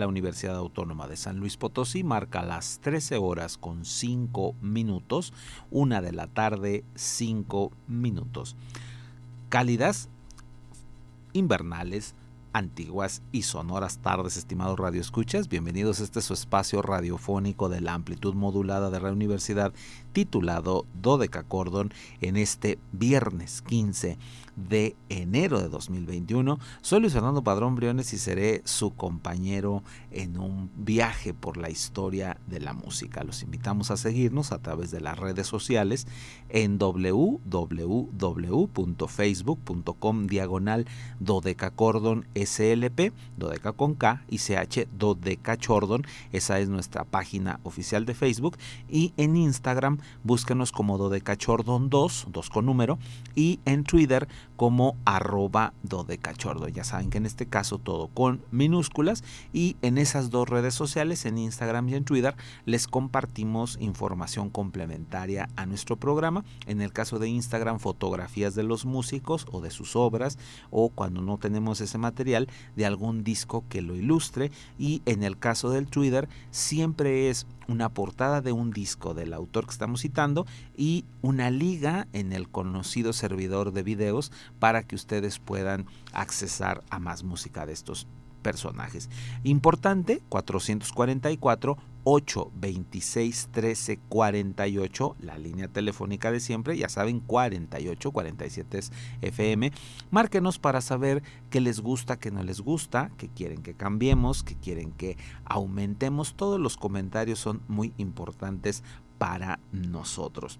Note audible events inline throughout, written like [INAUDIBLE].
La Universidad Autónoma de San Luis Potosí marca las 13 horas con 5 minutos, una de la tarde 5 minutos. Cálidas invernales antiguas y sonoras tardes, estimados radioescuchas. Bienvenidos a este su espacio radiofónico de la amplitud modulada de la universidad titulado Dodeca Cordon en este viernes 15 de enero de 2021. Soy Luis Fernando Padrón Briones y seré su compañero en un viaje por la historia de la música. Los invitamos a seguirnos a través de las redes sociales en www.facebook.com diagonal dodecacordon SLP, dodeca con K y CH dodecachordon. Esa es nuestra página oficial de Facebook y en Instagram búsquenos como dodecachordon 2, 2 con número y en Twitter como arroba dodecachordo. Ya saben que en este caso todo con minúsculas y en esas dos redes sociales, en Instagram y en Twitter, les compartimos información complementaria a nuestro programa. En el caso de Instagram, fotografías de los músicos o de sus obras o cuando no tenemos ese material de algún disco que lo ilustre y en el caso del Twitter siempre es una portada de un disco del autor que estamos citando y una liga en el conocido servidor de videos para que ustedes puedan accesar a más música de estos personajes. Importante, 444 826 13 48, la línea telefónica de siempre, ya saben, 48 47 es FM. Márquenos para saber qué les gusta, qué no les gusta, qué quieren que cambiemos, qué quieren que aumentemos. Todos los comentarios son muy importantes para nosotros.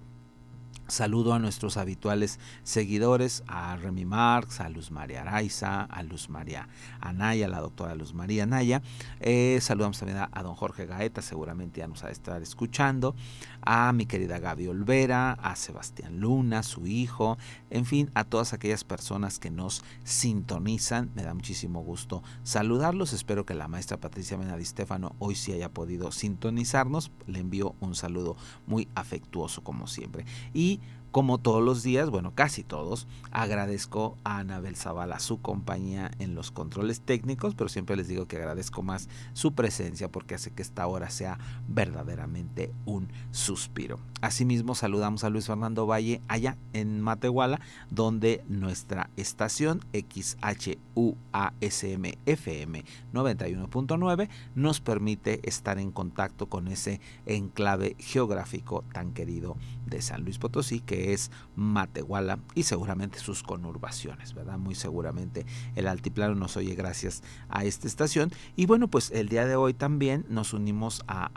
Saludo a nuestros habituales seguidores, a Remy Marx, a Luz María Araiza, a Luz María Anaya, la doctora Luz María Anaya. Eh, saludamos también a, don Jorge Gaeta, seguramente ya nos va a estar escuchando, a mi querida Gaby Olvera, a Sebastián Luna, su hijo, en fin, a todas aquellas personas que nos sintonizan. Me da muchísimo gusto saludarlos. Espero que la maestra Patricia Menadi Stefano hoy sí haya podido sintonizarnos. Le envío un saludo muy afectuoso como siempre. Y como todos los días, bueno, casi todos, agradezco a Anabel Zavala su compañía en los controles técnicos, pero siempre les digo que agradezco más su presencia porque hace que esta hora sea verdaderamente un suspiro. Asimismo, saludamos a Luis Fernando Valle allá en Matehuala, donde nuestra estación XHUASM FM 91.9 nos permite estar en contacto con ese enclave geográfico tan querido de San Luis Potosí, que es Matehuala y seguramente sus conurbaciones, ¿verdad? Muy seguramente el altiplano nos oye gracias a esta estación. Y bueno, pues el día de hoy también nos unimos a,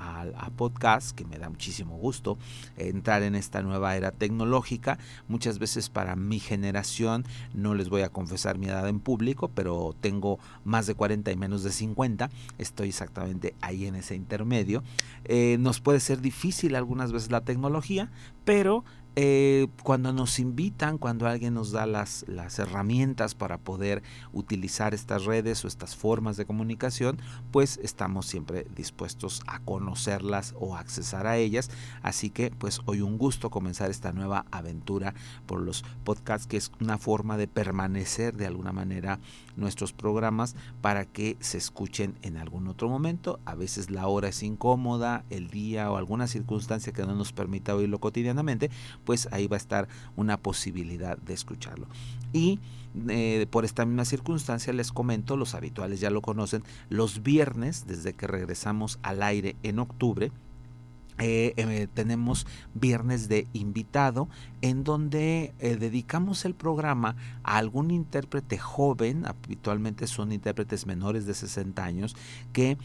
podcast, que me da muchísimo gusto entrar en esta nueva era tecnológica. Muchas veces para mi generación, no les voy a confesar mi edad en público, pero tengo más de 40 y menos de 50. Estoy exactamente ahí en ese intermedio. Eh, nos puede ser difícil algunas veces la tecnología, pero eh, cuando nos invitan, cuando alguien nos da las, las herramientas para poder utilizar estas redes o estas formas de comunicación, pues estamos siempre dispuestos a conocerlas o accesar a ellas. Así que pues hoy un gusto comenzar esta nueva aventura por los podcasts, que es una forma de permanecer de alguna manera nuestros programas para que se escuchen en algún otro momento. A veces la hora es incómoda, el día o alguna circunstancia que no nos permita oírlo cotidianamente, pues ahí va a estar una posibilidad de escucharlo. Y eh, por esta misma circunstancia les comento, los habituales ya lo conocen, los viernes, desde que regresamos al aire en octubre, eh, eh, tenemos viernes de invitado en donde eh, dedicamos el programa a algún intérprete joven, habitualmente son intérpretes menores de 60 años, que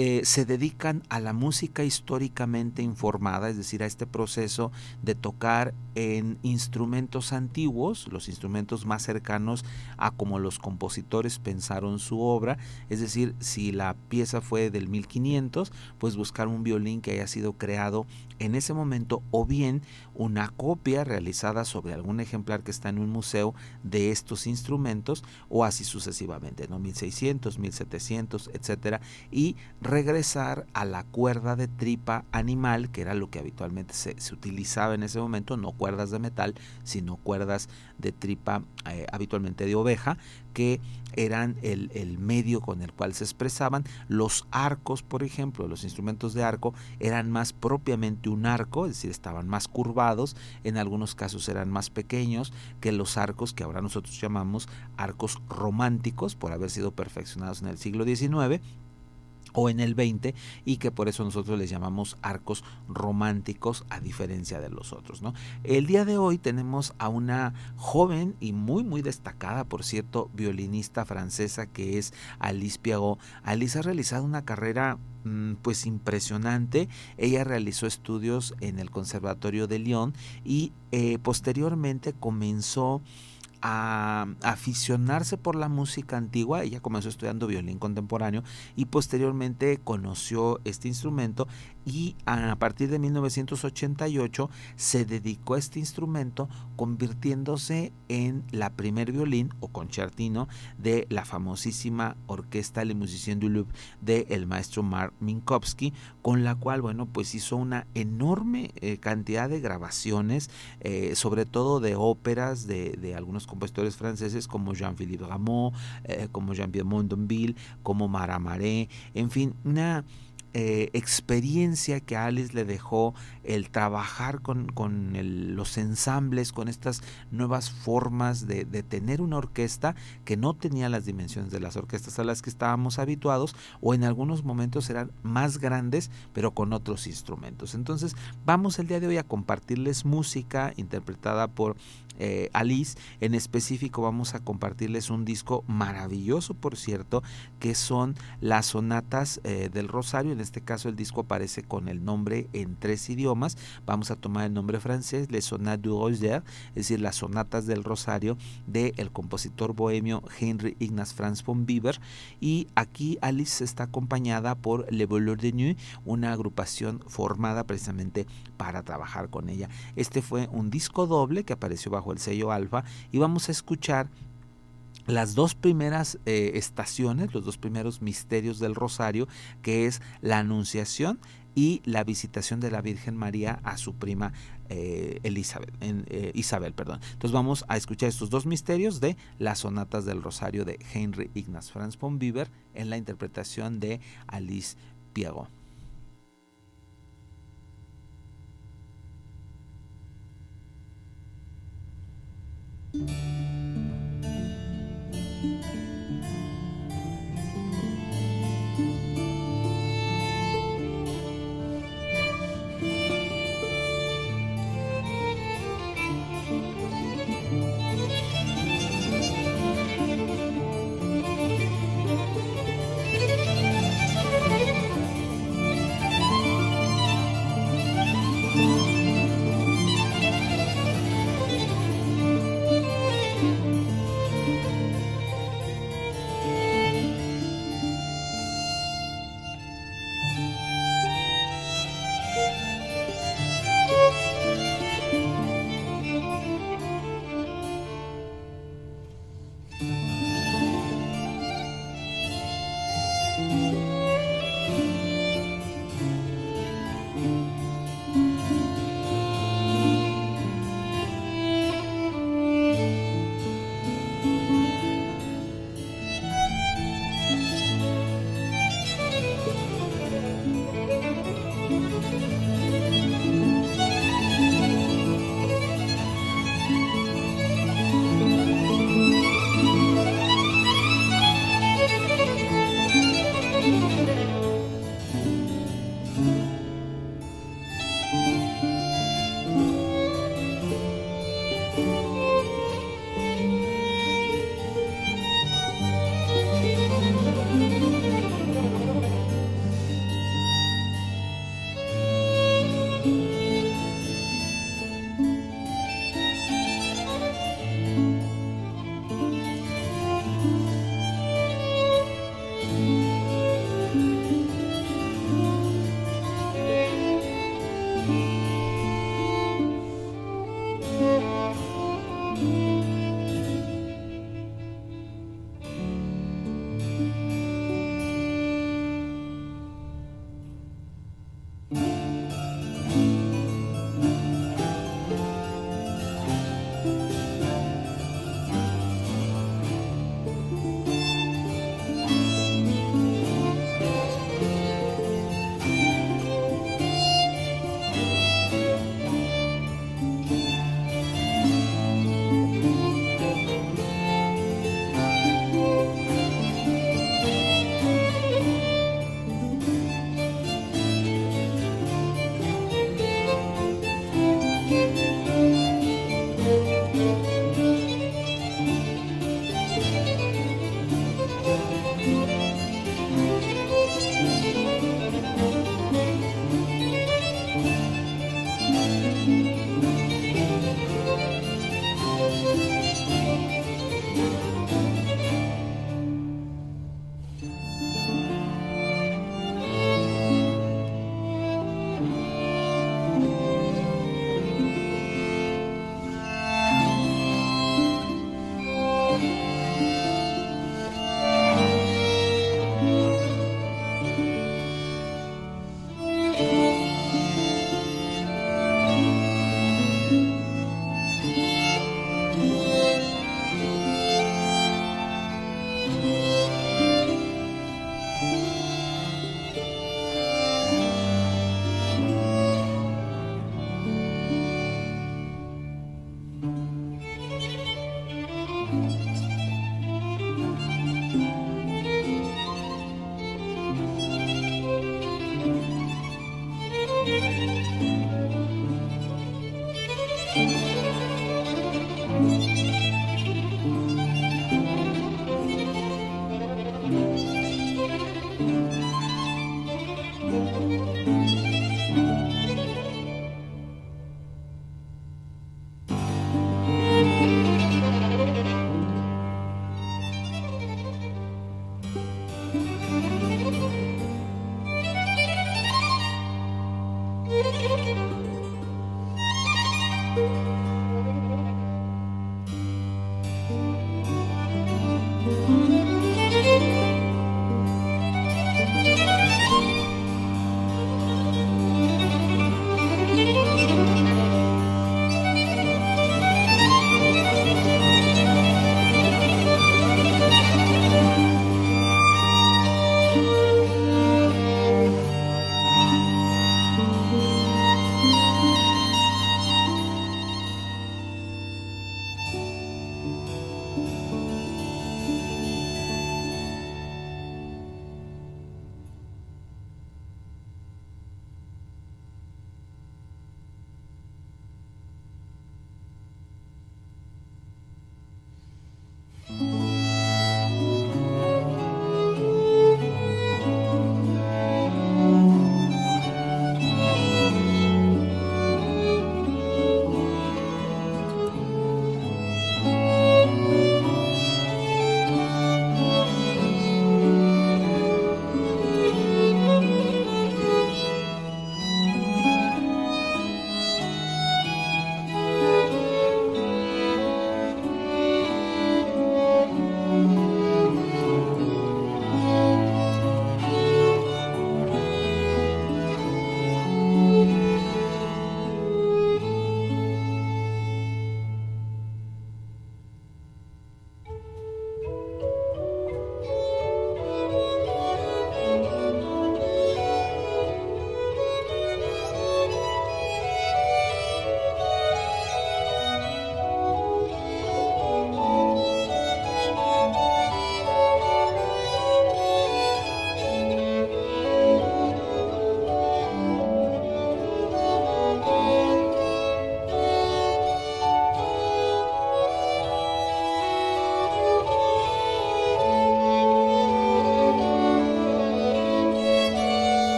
eh, se dedican a la música históricamente informada, es decir, a este proceso de tocar en instrumentos antiguos, los instrumentos más cercanos a como los compositores pensaron su obra, es decir, si la pieza fue del 1500, pues buscar un violín que haya sido creado en ese momento o bien una copia realizada sobre algún ejemplar que está en un museo de estos instrumentos o así sucesivamente, ¿no? 1600, 1700, etcétera, y regresar a la cuerda de tripa animal, que era lo que habitualmente se, utilizaba en ese momento, no cuerdas de metal, sino cuerdas de tripa eh, habitualmente de oveja, que eran el, el, medio con el cual se expresaban. Los arcos, por ejemplo, los instrumentos de arco eran más propiamente un arco, es decir, estaban más curvados, en algunos casos eran más pequeños que los arcos que ahora nosotros llamamos arcos románticos por haber sido perfeccionados en el siglo XIX o en el 20 y que por eso nosotros les llamamos arcos románticos a diferencia de los otros. ¿no? El día de hoy tenemos a una joven y muy muy destacada, por cierto, violinista francesa que es Alice Piagot. Alice ha realizado una carrera mm, pues impresionante. Ella realizó estudios en el Conservatorio de Lyon y eh, posteriormente comenzó a aficionarse por la música antigua. Ella comenzó estudiando violín contemporáneo y posteriormente conoció este instrumento y a partir de 1988 se dedicó a este instrumento convirtiéndose en la primer violín o concertino de la famosísima orquesta Le Musicien du Louvre de el maestro Mark Minkowski con la cual bueno pues hizo una enorme eh, cantidad de grabaciones eh, sobre todo de óperas de, de, algunos compositores franceses como Jean-Philippe Rameau eh, como Jean-Pierre Mondonville como Maramaré en fin una eh, experiencia que Alice le dejó el trabajar con, los ensambles, con estas nuevas formas de, tener una orquesta que no tenía las dimensiones de las orquestas a las que estábamos habituados o en algunos momentos eran más grandes pero con otros instrumentos. Entonces vamos el día de hoy a compartirles música interpretada por eh, Alice. En específico vamos a compartirles un disco maravilloso, por cierto, que son las sonatas eh, del Rosario. En este caso el disco aparece con el nombre en tres idiomas. Vamos a tomar el nombre francés, Les Sonates du Rosaire, es decir, las sonatas del Rosario del el compositor bohemio Henry Ignaz Franz von Bieber. Y aquí Alice está acompañada por Le Voleur de Nuit, una agrupación formada precisamente para trabajar con ella. Este fue un disco doble que apareció bajo el sello Alfa y vamos a escuchar las dos primeras eh, estaciones, los dos primeros misterios del Rosario, que es la Anunciación y la visitación de la Virgen María a su prima eh, eh, Isabel. Perdón. Entonces vamos a escuchar estos dos misterios de las sonatas del Rosario de Henry Ignaz Franz von Bieber en la interpretación de Alice Piego.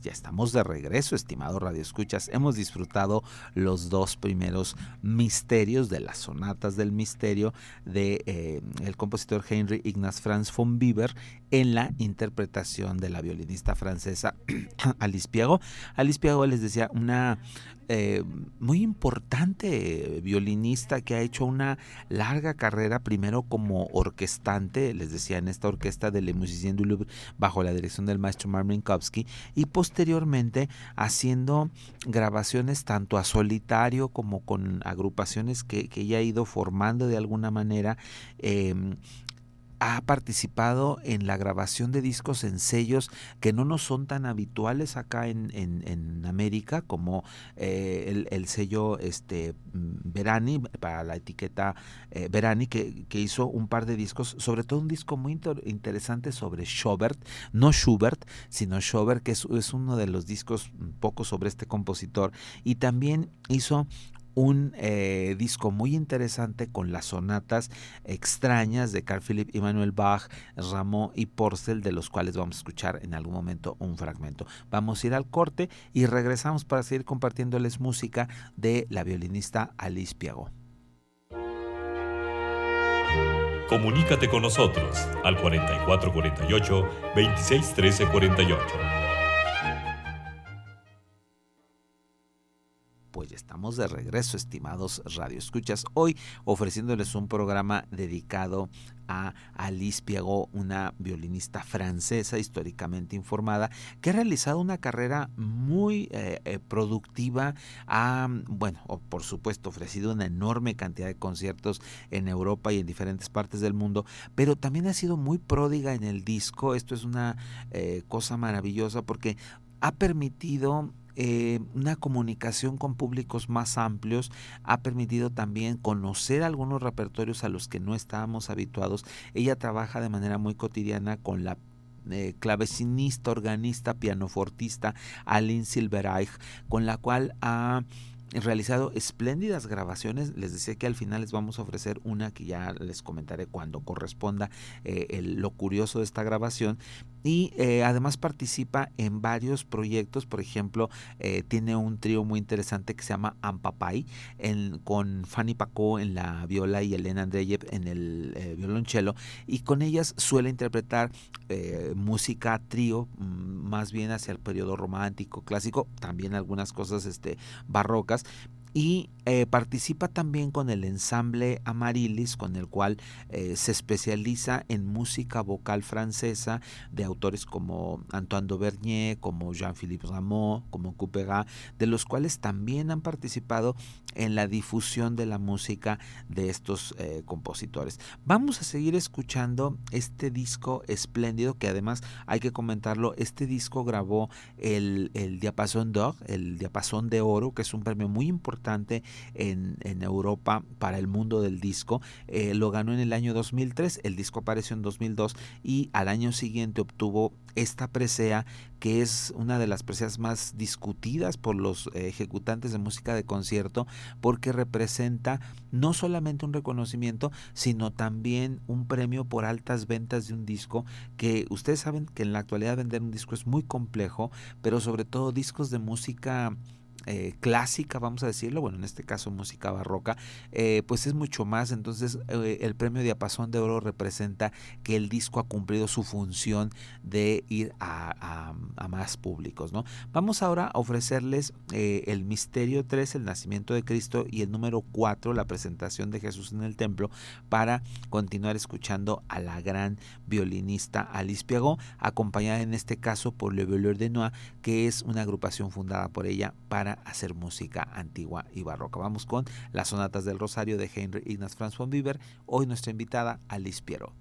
Pues ya estamos de regreso, estimado Radio Escuchas. Hemos disfrutado los dos primeros misterios de las sonatas del misterio de eh, compositor Henry Ignaz Franz von Bieber en la interpretación de la violinista francesa [COUGHS] Alice Piago. Alice Piago les decía una eh, muy importante violinista que ha hecho una larga carrera primero como orquestante, les decía en esta orquesta de Le Musicien du Louvre bajo la dirección del maestro Marvin Minkowski y posteriormente haciendo grabaciones tanto a solitario como con agrupaciones que, que ella ha ido formando de alguna manera em, ha participado en la grabación de discos en sellos que no nos son tan habituales acá en, en, América, como eh, el, sello este, Verani, para la etiqueta eh, Verani, que, que, hizo un par de discos, sobre todo un disco muy interesante sobre Schubert, no Schubert, sino Schubert, que es, es uno de los discos poco sobre este compositor, y también hizo un eh, disco muy interesante con las sonatas extrañas de Carl Philipp Emanuel Bach, Rameau y Porcel, de los cuales vamos a escuchar en algún momento un fragmento. Vamos a ir al corte y regresamos para seguir compartiéndoles música de la violinista Alice Piago. Comunícate con nosotros al 4448 261348. De regreso, estimados radioescuchas. Hoy ofreciéndoles un programa dedicado a Alice Piagot, una violinista francesa históricamente informada, que ha realizado una carrera muy eh, eh, productiva. Ha, bueno, por supuesto, ofrecido una enorme cantidad de conciertos en Europa y en diferentes partes del mundo, pero también ha sido muy pródiga en el disco. Esto es una eh, cosa maravillosa porque ha permitido eh, una comunicación con públicos más amplios, ha permitido también conocer algunos repertorios a los que no estábamos habituados. Ella trabaja de manera muy cotidiana con la eh, clavecinista, organista, pianofortista Aline Silverreich, con la cual ha realizado espléndidas grabaciones. Les decía que al final les vamos a ofrecer una que ya les comentaré cuando corresponda eh, lo curioso de esta grabación. Y eh, además participa en varios proyectos, por ejemplo, eh, tiene un trío muy interesante que se llama Ampapay, en, con Fanny Pacó en la viola y Elena Andreyev en el violonchelo, y con ellas suele interpretar música trío, mm, más bien hacia el periodo romántico, clásico, también algunas cosas este, barrocas, podcast, y eh, participa también con el ensamble Amarilis, con el cual eh, se especializa en música vocal francesa de autores como Antoine Dauvergne, como Jean-Philippe Rameau, como Couperin, de los cuales también han participado en la difusión de la música de estos eh, compositores. Vamos a seguir escuchando este disco espléndido que además hay que comentarlo, este disco grabó el, el Diapasón d'Or, el Diapasón de Oro, que es un premio muy importante en, Europa para el mundo del disco. Eh, lo ganó en el año 2003, el disco apareció en 2002 y al año siguiente obtuvo esta presea que es una de las preseas más discutidas por los ejecutantes de música de concierto porque representa no solamente un reconocimiento sino también un premio por altas ventas de un disco que ustedes saben que en la actualidad vender un disco es muy complejo pero sobre todo discos de música eh, clásica, vamos a decirlo, bueno, en este caso música barroca, eh, pues es mucho más. Entonces, eh, el premio Diapasón de Oro representa que el disco ha cumplido su función de ir a, más públicos, ¿no? Vamos ahora a ofrecerles el Misterio 3, el nacimiento de Cristo, y el número 4, la presentación de Jesús en el templo, para continuar escuchando a la gran violinista Alice Piagot, acompañada en este caso por Le Voleur de Noix, que es una agrupación fundada por ella para hacer música antigua y barroca. Vamos con las sonatas del Rosario de Henry Ignaz Franz von Bieber. Hoy nuestra invitada Alice Piero.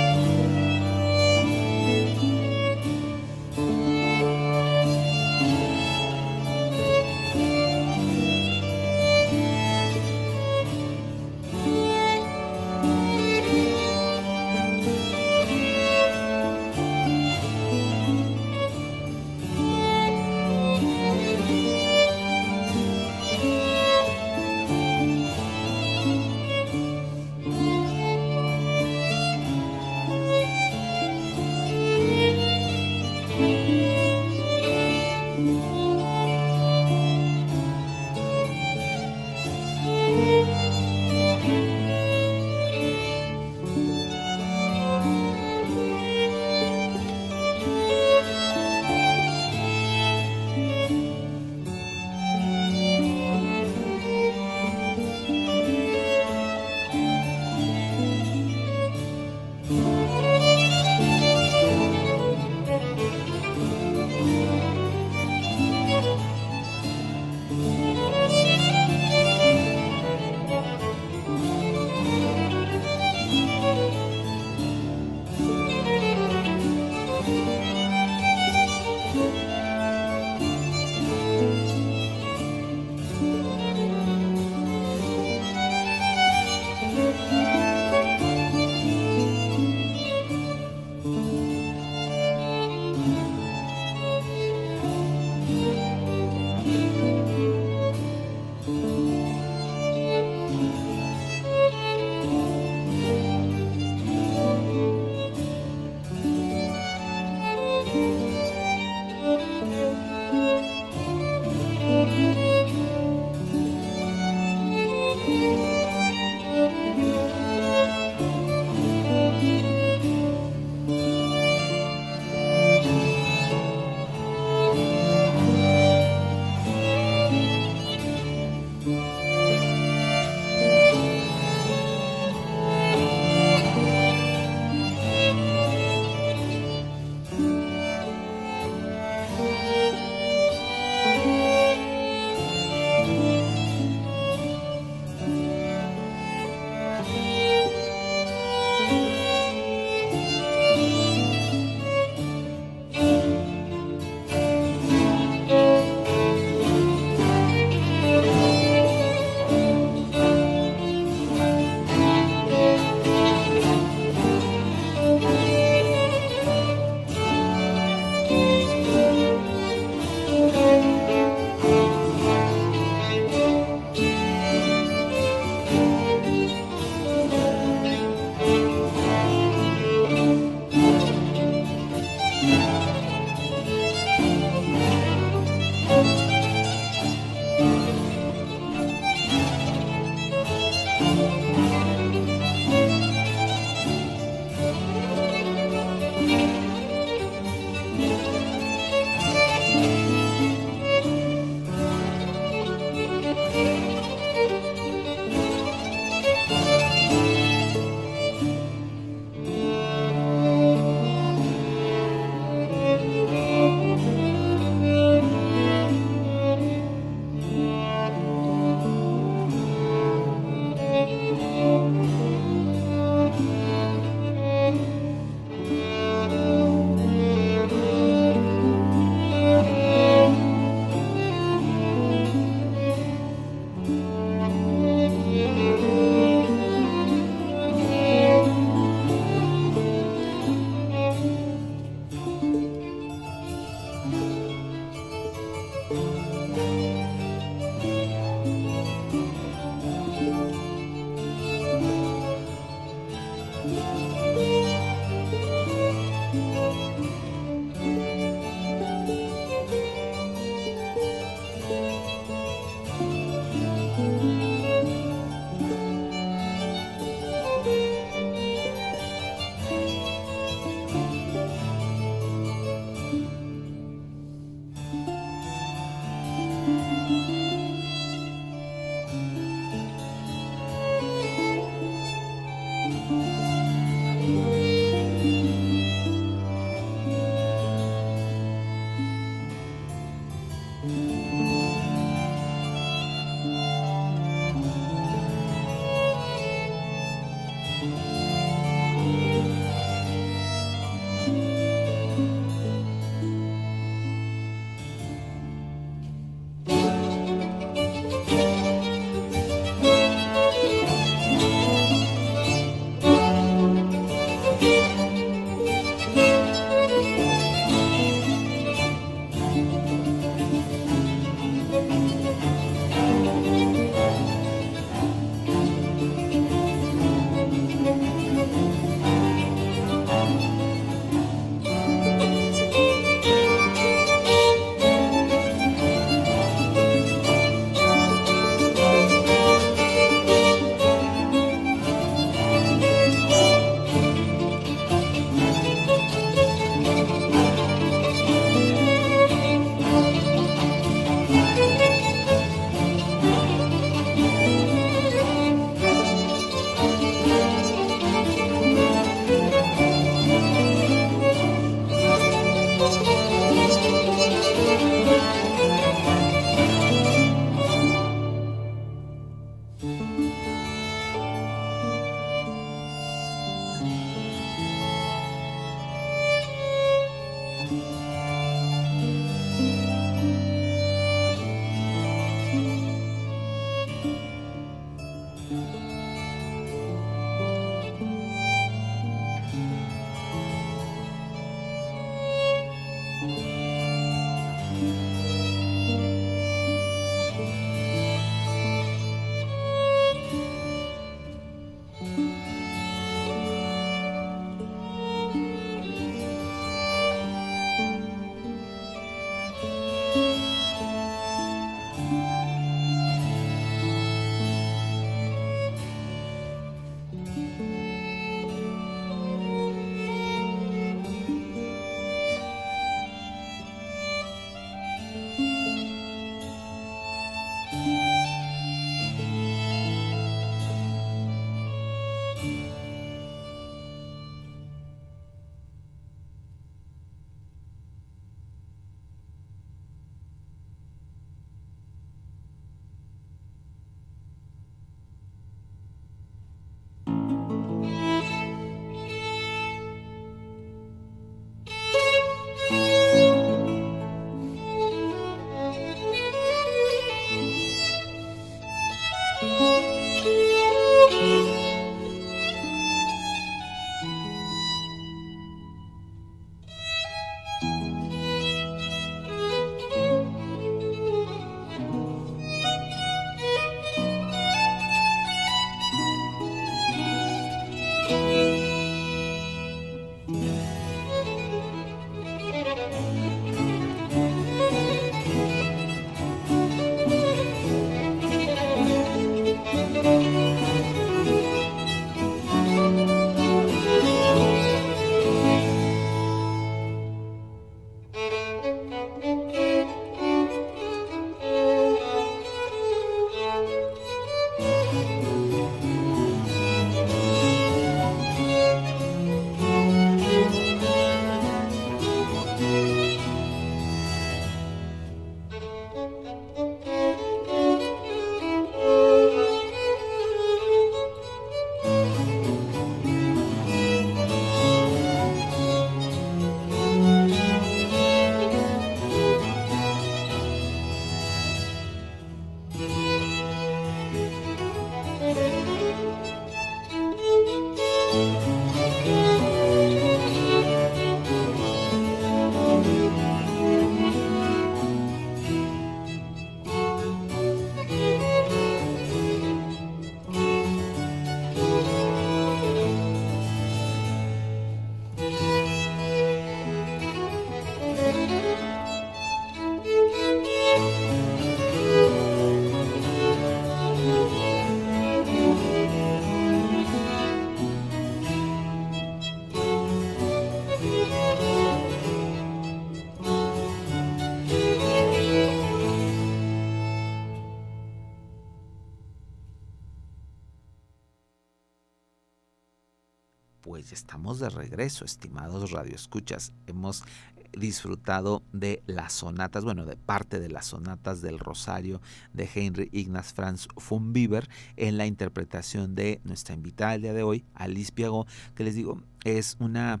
De regreso, estimados radioescuchas. Hemos disfrutado de las sonatas, bueno, de parte de las sonatas del Rosario de Henry Ignaz Franz von Bieber en la interpretación de nuestra invitada el día de hoy, Alice Piago, que les digo, es una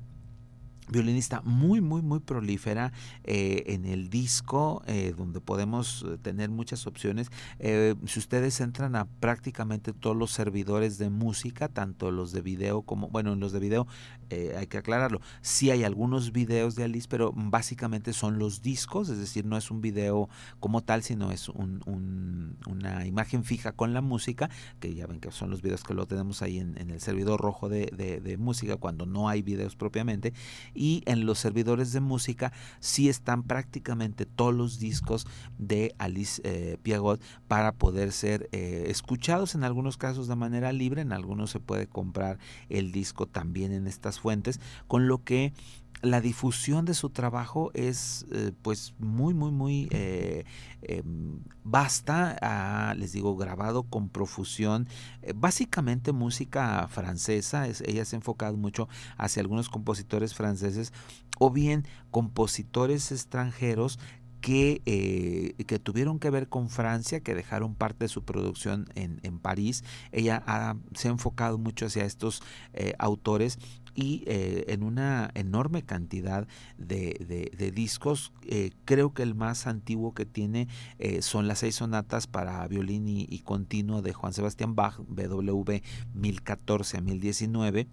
violinista muy, muy, muy prolífera eh, en el disco, eh, donde podemos eh, tener muchas opciones. si ustedes entran a prácticamente todos los servidores de música, tanto los de video como, bueno, en los de video hay que aclararlo, sí hay algunos videos de Alice, pero básicamente son los discos, es decir, no es un video como tal, sino es una imagen fija con la música, que ya ven que son los videos que lo tenemos ahí en, el servidor rojo de, de música, cuando no hay videos propiamente. Y en los servidores de música sí están prácticamente todos los discos de Alice eh, Piagot para poder ser eh, escuchados en algunos casos de manera libre, en algunos se puede comprar el disco también en estas fuentes, con lo que la difusión de su trabajo es eh, pues muy muy muy eh, em, vasta ah, les digo grabado con profusión eh, básicamente música francesa ella se ha enfocado mucho hacia algunos compositores franceses o bien compositores extranjeros que, que, tuvieron que ver con Francia, que dejaron parte de su producción en, en París. Ella se ha enfocado mucho hacia estos autores y eh, en una enorme cantidad de, discos. Eh, creo que el más antiguo que tiene eh, son las seis sonatas para violín y, y continuo de Juan Sebastián Bach, BW 1014 a 1019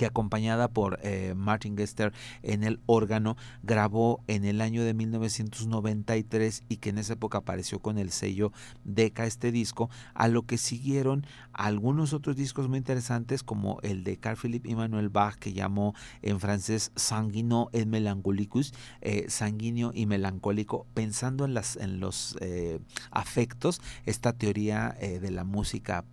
que acompañada por eh, Martin Gester en el órgano grabó en el año de 1993 y que en esa época apareció con el sello Deca este disco, a lo que siguieron algunos otros discos muy interesantes como el de Carl Philipp Immanuel Bach que llamó en francés Sanguino et Melancolicus, eh, sanguíneo y melancólico, pensando en, las, en los eh, afectos, esta teoría de la música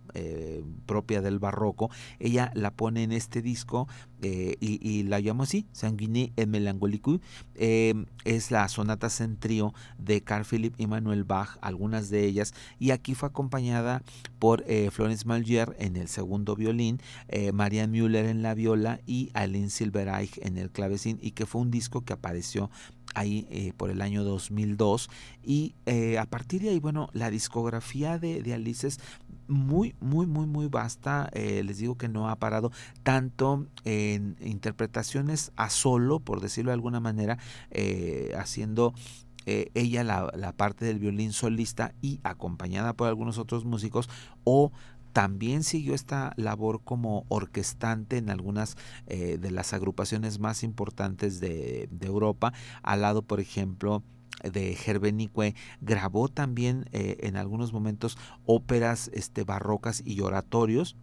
propia del barroco, ella la pone en este disco México eh, y, la llamo así, Sanguiné et Melancolicou. Eh, es la sonata centrio de Carl Philipp Emanuel Bach, algunas de ellas, y aquí fue acompañada por eh, Florence Malgier en el segundo violín, Marianne Müller en la viola y Aline Silbereich en el clavecín, y que fue un disco que apareció ahí eh, por el año 2002 y eh, a partir de ahí bueno la discografía de, de Alice es muy muy muy muy vasta eh, les digo que no ha parado tanto en interpretaciones a solo por decirlo de alguna manera haciendo ella la, la, parte del violín solista y acompañada por algunos otros músicos o también siguió esta labor como orquestante en algunas eh, de las agrupaciones más importantes de, Europa, al lado, por ejemplo, de Gerbenicue, grabó también eh, en algunos momentos óperas este, barrocas y oratorios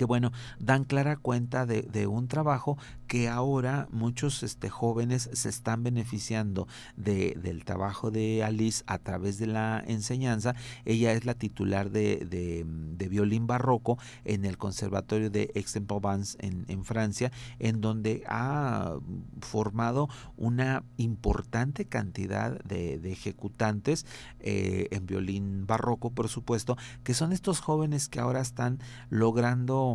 que bueno, dan clara cuenta de, un trabajo que ahora muchos este, jóvenes se están beneficiando de, del trabajo de Alice a través de la enseñanza. Ella es la titular de, de, violín barroco en el Conservatorio de Aix-en-Provence en, Francia, en donde ha formado una importante cantidad de, ejecutantes eh, en violín barroco, por supuesto, que son estos jóvenes que ahora están logrando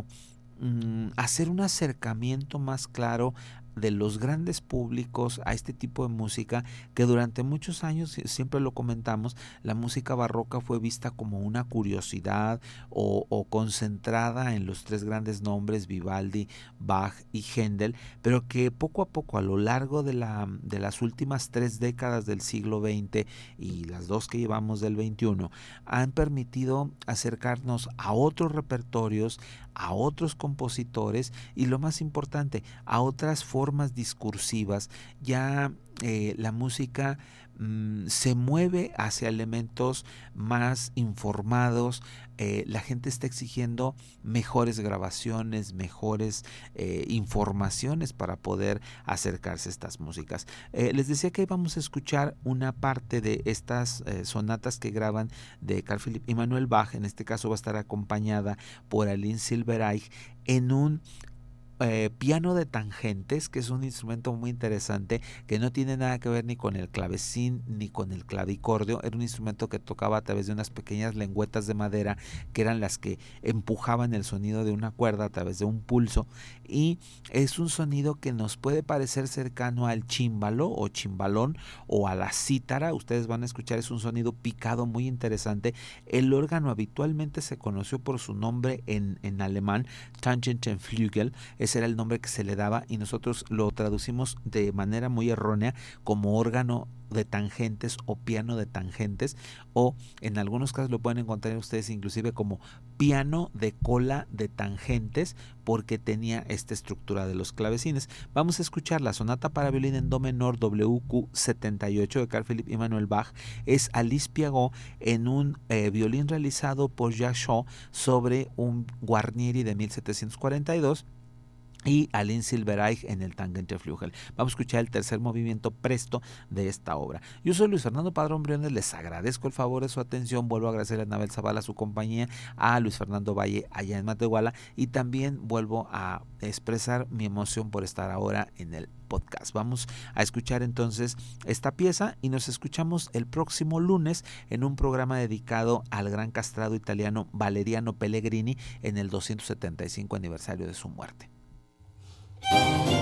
Mm, hacer un acercamiento más claro de los grandes públicos a este tipo de música que durante muchos años, siempre lo comentamos, la música barroca fue vista como una curiosidad o, concentrada en los tres grandes nombres, Vivaldi, Bach y Händel, pero que poco a poco a lo largo de, la, de las últimas tres décadas del siglo XX y las dos que llevamos del XXI han permitido acercarnos a otros repertorios, a otros compositores y lo más importante, a otras formas discursivas. Ya eh, la música mm, se mueve hacia elementos más informados, eh, la gente está exigiendo mejores grabaciones, mejores eh, informaciones para poder acercarse a estas músicas. les decía que íbamos a escuchar una parte de estas sonatas que graban de Carl Philipp y Manuel Bach, en este caso va a estar acompañada por Aline Silbereich en un eh, piano de tangentes, que es un instrumento muy interesante, que no tiene nada que ver ni con el clavecín ni con el clavicordio. Era un instrumento que tocaba a través de unas pequeñas lengüetas de madera, que eran las que empujaban el sonido de una cuerda a través de un pulso. Y es un sonido que nos puede parecer cercano al chímbalo o chimbalón o a la cítara. Ustedes van a escuchar, es un sonido picado muy interesante. El órgano habitualmente se conoció por su nombre en, en alemán, Tangentenflügel ese era el nombre que se le daba y nosotros lo traducimos de manera muy errónea como órgano de tangentes o piano de tangentes o en algunos casos lo pueden encontrar ustedes inclusive como piano de cola de tangentes porque tenía esta estructura de los clavecines. Vamos a escuchar la sonata para violín en do menor WQ 78 de Carl Philipp Emanuel Bach. Es Alice Piagot en un eh, violín realizado por Jacques Shaw sobre un Guarnieri de 1742 y Aline Silvereich en el Flugel. Vamos a escuchar el tercer movimiento presto de esta obra. Yo soy Luis Fernando Padrón Briones, les agradezco el favor de su atención, vuelvo a agradecer a Anabel Zavala su compañía, a Luis Fernando Valle allá en Matehuala y también vuelvo a expresar mi emoción por estar ahora en el podcast. Vamos a escuchar entonces esta pieza y nos escuchamos el próximo lunes en un programa dedicado al gran castrado italiano Valeriano Pellegrini en el 275 aniversario de su muerte. Música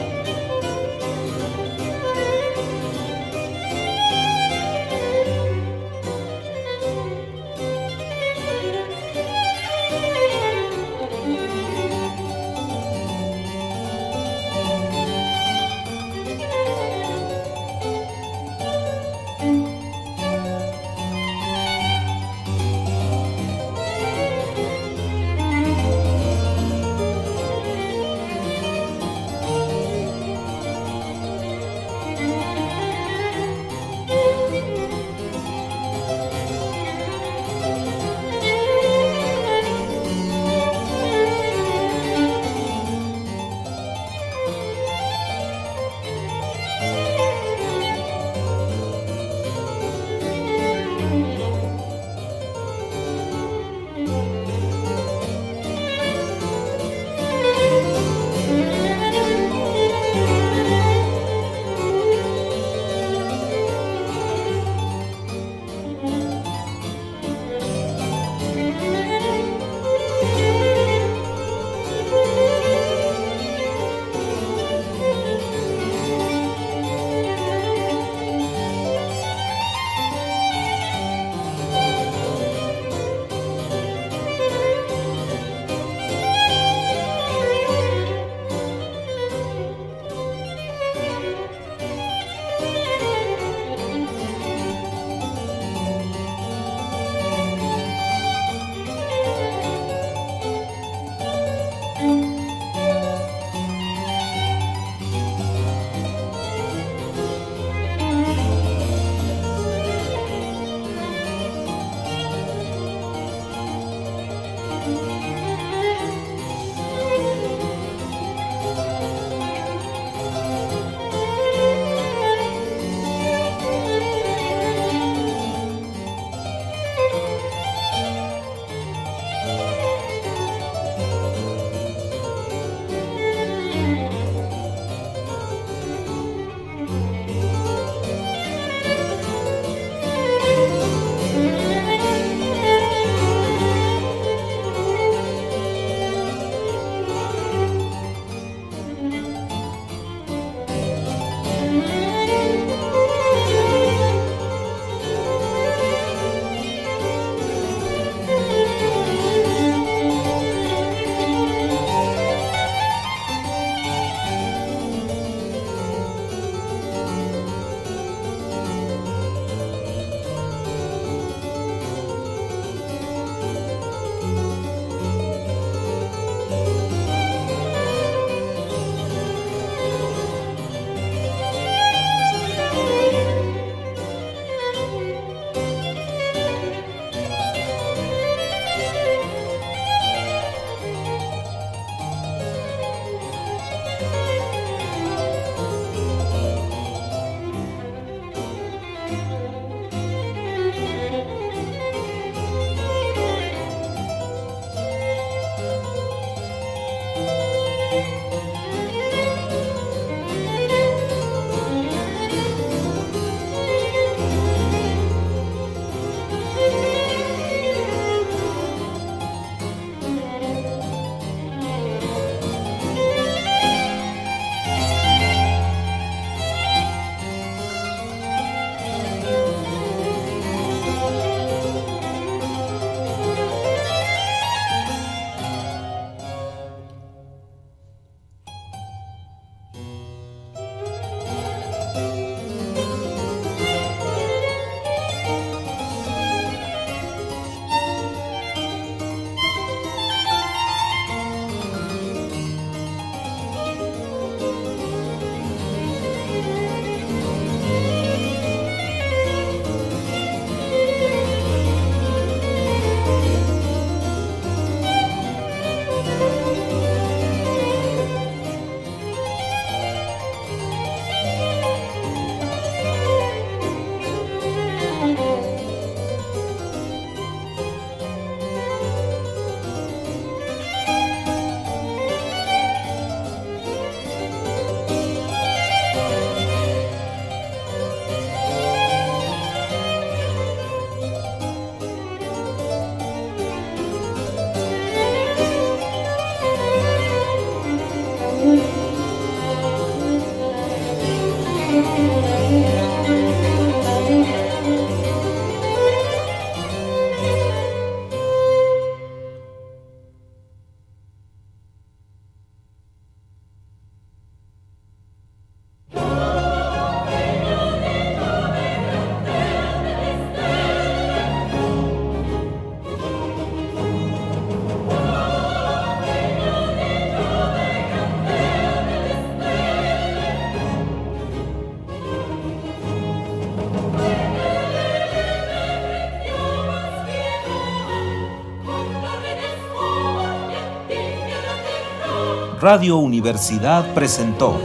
Radio Universidad presentó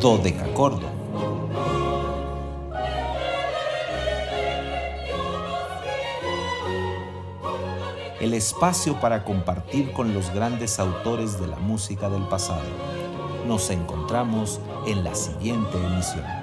Dodecacordo. El espacio para compartir con los grandes autores de la música del pasado. Nos encontramos en la siguiente emisión.